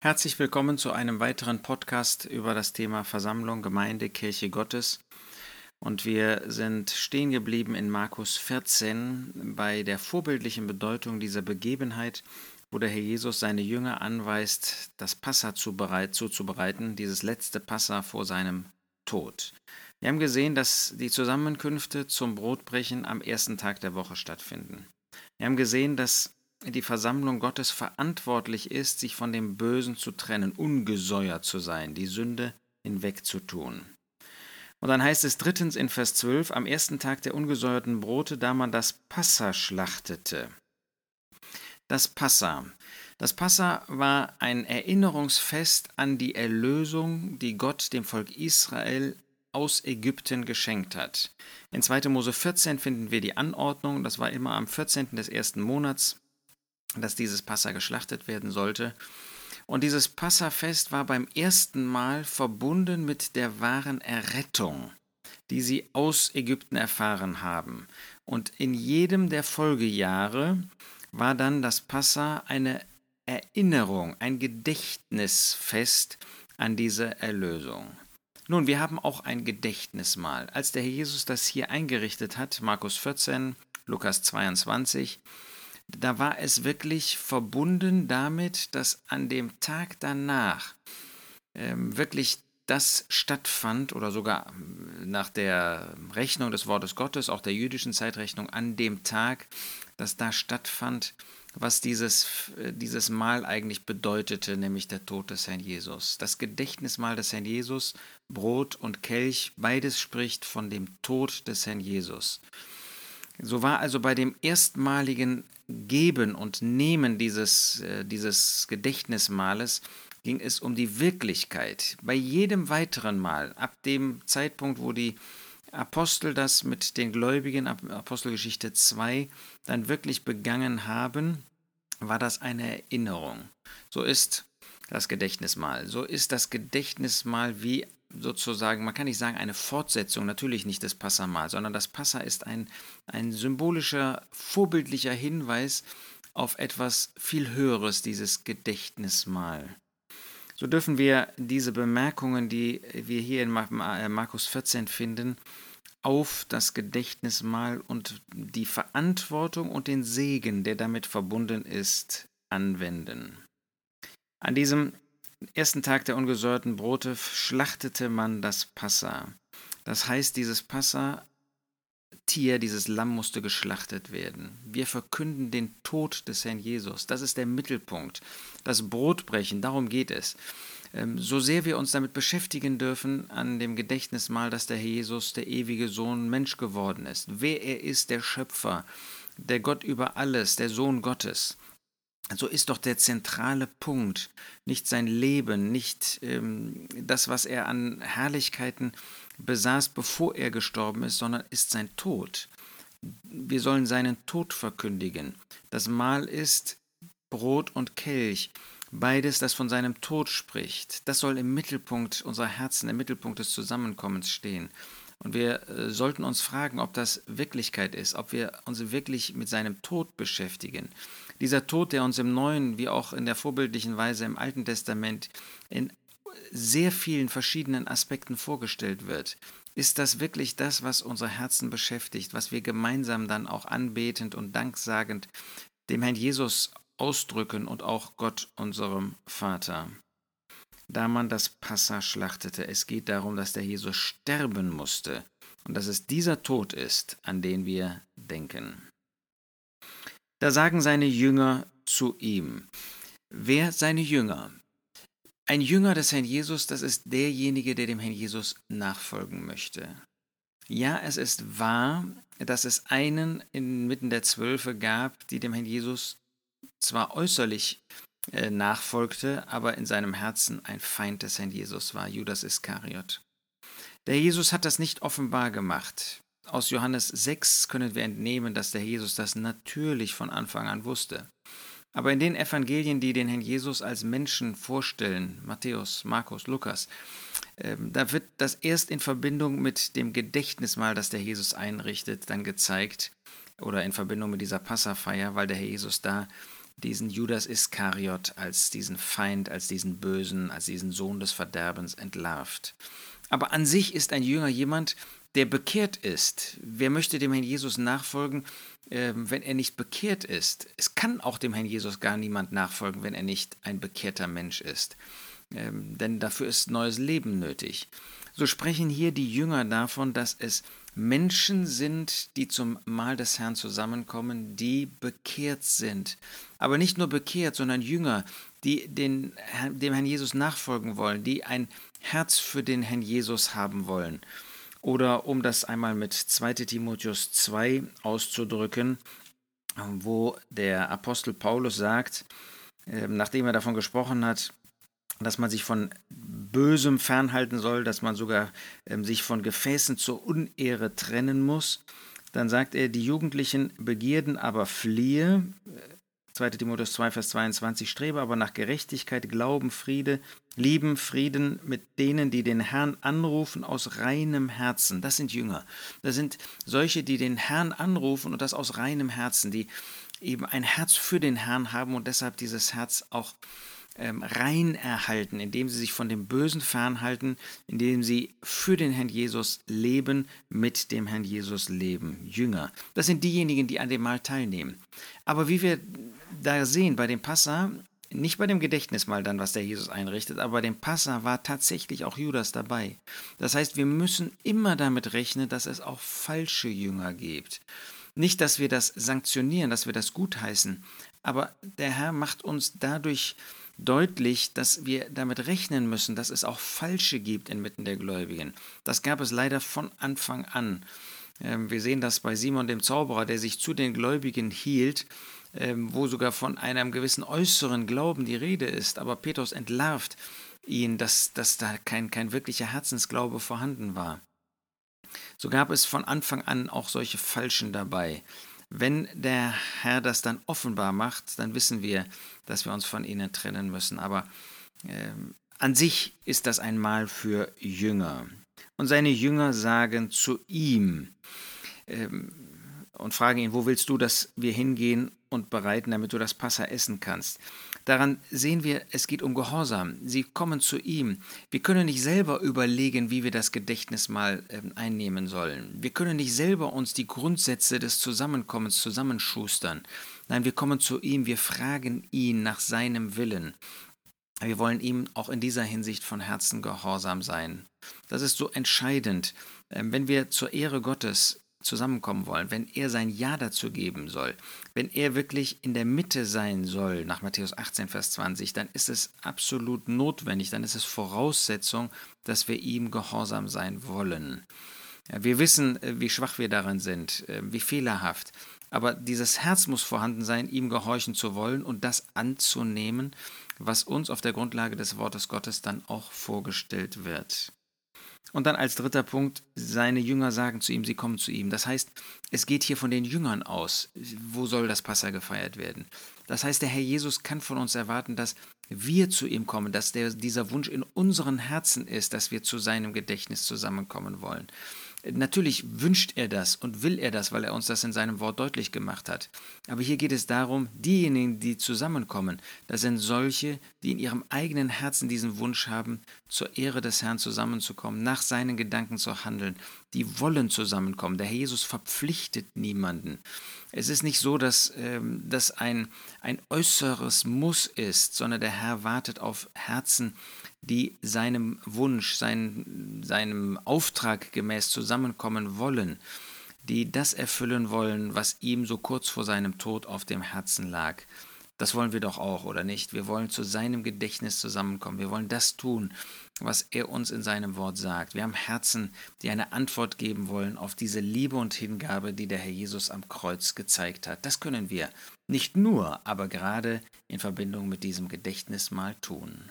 Herzlich willkommen zu einem weiteren Podcast über das Thema Versammlung, Gemeinde, Kirche Gottes. Und wir sind stehen geblieben in Markus 14 bei der vorbildlichen Bedeutung dieser Begebenheit, wo der Herr Jesus seine Jünger anweist, das Passa zuzubereiten, dieses letzte Passa vor seinem Tod. Wir haben gesehen, dass die Zusammenkünfte zum Brotbrechen am ersten Tag der Woche stattfinden. Wir haben gesehen, dass die Versammlung Gottes verantwortlich ist, sich von dem Bösen zu trennen, ungesäuert zu sein, die Sünde hinwegzutun. Und dann heißt es drittens in Vers 12, am ersten Tag der ungesäuerten Brote, da man das Passa schlachtete. Das Passa. Das Passa war ein Erinnerungsfest an die Erlösung, die Gott dem Volk Israel aus Ägypten geschenkt hat. In 2. Mose 14 finden wir die Anordnung, das war immer am 14. des ersten Monats, dass dieses Passa geschlachtet werden sollte. Und dieses Passafest war beim ersten Mal verbunden mit der wahren Errettung, die sie aus Ägypten erfahren haben. Und in jedem der Folgejahre war dann das Passa eine Erinnerung, ein Gedächtnisfest an diese Erlösung. Nun, wir haben auch ein Gedächtnismal. Als der Herr Jesus das hier eingerichtet hat, Markus 14, Lukas 22, da war es wirklich verbunden damit, dass an dem Tag danach ähm, wirklich das stattfand oder sogar ähm, nach der Rechnung des Wortes Gottes, auch der jüdischen Zeitrechnung, an dem Tag, dass da stattfand, was dieses, äh, dieses Mahl eigentlich bedeutete, nämlich der Tod des Herrn Jesus. Das Gedächtnismahl des Herrn Jesus, Brot und Kelch, beides spricht von dem Tod des Herrn Jesus. So war also bei dem erstmaligen Geben und Nehmen dieses, äh, dieses Gedächtnismales ging es um die Wirklichkeit. Bei jedem weiteren Mal, ab dem Zeitpunkt, wo die Apostel das mit den Gläubigen, Apostelgeschichte 2, dann wirklich begangen haben, war das eine Erinnerung. So ist das Gedächtnismal. So ist das Gedächtnismal wie sozusagen, man kann nicht sagen eine Fortsetzung, natürlich nicht des Passamal, sondern das Passa ist ein, ein symbolischer, vorbildlicher Hinweis auf etwas viel Höheres, dieses Gedächtnismal. So dürfen wir diese Bemerkungen, die wir hier in äh, Markus 14 finden, auf das Gedächtnismal und die Verantwortung und den Segen, der damit verbunden ist, anwenden. An diesem ersten Tag der ungesäuerten Brote schlachtete man das Passa. Das heißt, dieses Passa Tier, dieses Lamm musste geschlachtet werden. Wir verkünden den Tod des Herrn Jesus. Das ist der Mittelpunkt. Das Brotbrechen, darum geht es. Ähm, so sehr wir uns damit beschäftigen dürfen, an dem Gedächtnismal, dass der Herr Jesus, der ewige Sohn, Mensch geworden ist. Wer er ist, der Schöpfer, der Gott über alles, der Sohn Gottes so ist doch der zentrale Punkt nicht sein Leben, nicht ähm, das, was er an Herrlichkeiten besaß, bevor er gestorben ist, sondern ist sein Tod. Wir sollen seinen Tod verkündigen. Das Mahl ist Brot und Kelch, beides, das von seinem Tod spricht. Das soll im Mittelpunkt unserer Herzen, im Mittelpunkt des Zusammenkommens stehen. Und wir äh, sollten uns fragen, ob das Wirklichkeit ist, ob wir uns wirklich mit seinem Tod beschäftigen. Dieser Tod, der uns im Neuen wie auch in der vorbildlichen Weise im Alten Testament in sehr vielen verschiedenen Aspekten vorgestellt wird. Ist das wirklich das, was unsere Herzen beschäftigt, was wir gemeinsam dann auch anbetend und danksagend dem Herrn Jesus ausdrücken und auch Gott unserem Vater? Da man das Passa schlachtete. Es geht darum, dass der Jesus sterben musste und dass es dieser Tod ist, an den wir denken. Da sagen seine Jünger zu ihm, wer seine Jünger? Ein Jünger des Herrn Jesus, das ist derjenige, der dem Herrn Jesus nachfolgen möchte. Ja, es ist wahr, dass es einen inmitten der Zwölfe gab, die dem Herrn Jesus zwar äußerlich äh, nachfolgte, aber in seinem Herzen ein Feind des Herrn Jesus war, Judas Iskariot. Der Jesus hat das nicht offenbar gemacht. Aus Johannes 6 können wir entnehmen, dass der Jesus das natürlich von Anfang an wusste. Aber in den Evangelien, die den Herrn Jesus als Menschen vorstellen, Matthäus, Markus, Lukas, äh, da wird das erst in Verbindung mit dem Gedächtnismal, das der Jesus einrichtet, dann gezeigt, oder in Verbindung mit dieser Passafeier, weil der Herr Jesus da diesen Judas Iskariot als diesen Feind, als diesen Bösen, als diesen Sohn des Verderbens entlarvt. Aber an sich ist ein Jünger jemand, der bekehrt ist. Wer möchte dem Herrn Jesus nachfolgen, äh, wenn er nicht bekehrt ist? Es kann auch dem Herrn Jesus gar niemand nachfolgen, wenn er nicht ein bekehrter Mensch ist. Ähm, denn dafür ist neues Leben nötig. So sprechen hier die Jünger davon, dass es Menschen sind, die zum Mahl des Herrn zusammenkommen, die bekehrt sind. Aber nicht nur bekehrt, sondern Jünger, die den, dem Herrn Jesus nachfolgen wollen, die ein Herz für den Herrn Jesus haben wollen. Oder um das einmal mit 2 Timotheus 2 auszudrücken, wo der Apostel Paulus sagt, ähm, nachdem er davon gesprochen hat, dass man sich von Bösem fernhalten soll, dass man sogar ähm, sich von Gefäßen zur Unehre trennen muss. Dann sagt er, die jugendlichen Begierden aber fliehe. 2. Timotheus 2, Vers 22, strebe aber nach Gerechtigkeit, Glauben, Friede, Lieben, Frieden mit denen, die den Herrn anrufen aus reinem Herzen. Das sind Jünger. Das sind solche, die den Herrn anrufen und das aus reinem Herzen, die eben ein Herz für den Herrn haben und deshalb dieses Herz auch ähm, rein erhalten, indem sie sich von dem Bösen fernhalten, indem sie für den Herrn Jesus leben, mit dem Herrn Jesus leben. Jünger. Das sind diejenigen, die an dem Mahl teilnehmen. Aber wie wir da sehen bei dem Passa, nicht bei dem Gedächtnismahl dann, was der Jesus einrichtet, aber bei dem Passa war tatsächlich auch Judas dabei. Das heißt, wir müssen immer damit rechnen, dass es auch falsche Jünger gibt. Nicht, dass wir das sanktionieren, dass wir das gutheißen, aber der Herr macht uns dadurch deutlich, dass wir damit rechnen müssen, dass es auch Falsche gibt inmitten der Gläubigen. Das gab es leider von Anfang an. Ähm, wir sehen das bei Simon dem Zauberer, der sich zu den Gläubigen hielt, ähm, wo sogar von einem gewissen äußeren Glauben die Rede ist. Aber Petrus entlarvt ihn, dass, dass da kein, kein wirklicher Herzensglaube vorhanden war. So gab es von Anfang an auch solche Falschen dabei. Wenn der Herr das dann offenbar macht, dann wissen wir, dass wir uns von ihnen trennen müssen. Aber äh, an sich ist das ein Mal für Jünger. Und seine Jünger sagen zu ihm ähm, und fragen ihn, wo willst du, dass wir hingehen und bereiten, damit du das Passa essen kannst? Daran sehen wir, es geht um Gehorsam. Sie kommen zu ihm. Wir können nicht selber überlegen, wie wir das Gedächtnis mal äh, einnehmen sollen. Wir können nicht selber uns die Grundsätze des Zusammenkommens zusammenschustern. Nein, wir kommen zu ihm, wir fragen ihn nach seinem Willen. Wir wollen ihm auch in dieser Hinsicht von Herzen gehorsam sein. Das ist so entscheidend. Ähm, wenn wir zur Ehre Gottes zusammenkommen wollen, wenn er sein Ja dazu geben soll, wenn er wirklich in der Mitte sein soll, nach Matthäus 18, Vers 20, dann ist es absolut notwendig, dann ist es Voraussetzung, dass wir ihm gehorsam sein wollen. Wir wissen, äh, wie schwach wir daran sind, äh, wie fehlerhaft. Aber dieses Herz muss vorhanden sein, ihm gehorchen zu wollen und das anzunehmen, was uns auf der Grundlage des Wortes Gottes dann auch vorgestellt wird. Und dann als dritter Punkt, seine Jünger sagen zu ihm, sie kommen zu ihm. Das heißt, es geht hier von den Jüngern aus. Wo soll das Passa gefeiert werden? Das heißt, der Herr Jesus kann von uns erwarten, dass wir zu ihm kommen, dass der, dieser Wunsch in unseren Herzen ist, dass wir zu seinem Gedächtnis zusammenkommen wollen. Natürlich wünscht er das und will er das, weil er uns das in seinem Wort deutlich gemacht hat. Aber hier geht es darum, diejenigen, die zusammenkommen, das sind solche, die in ihrem eigenen Herzen diesen Wunsch haben, zur Ehre des Herrn zusammenzukommen, nach seinen Gedanken zu handeln. Die wollen zusammenkommen. Der Herr Jesus verpflichtet niemanden. Es ist nicht so, dass ähm, das ein, ein äußeres Muss ist, sondern der Herr wartet auf Herzen, die seinem Wunsch, sein, seinem Auftrag gemäß zusammenkommen wollen, die das erfüllen wollen, was ihm so kurz vor seinem Tod auf dem Herzen lag. Das wollen wir doch auch, oder nicht? Wir wollen zu seinem Gedächtnis zusammenkommen. Wir wollen das tun, was er uns in seinem Wort sagt. Wir haben Herzen, die eine Antwort geben wollen auf diese Liebe und Hingabe, die der Herr Jesus am Kreuz gezeigt hat. Das können wir nicht nur, aber gerade in Verbindung mit diesem Gedächtnis mal tun.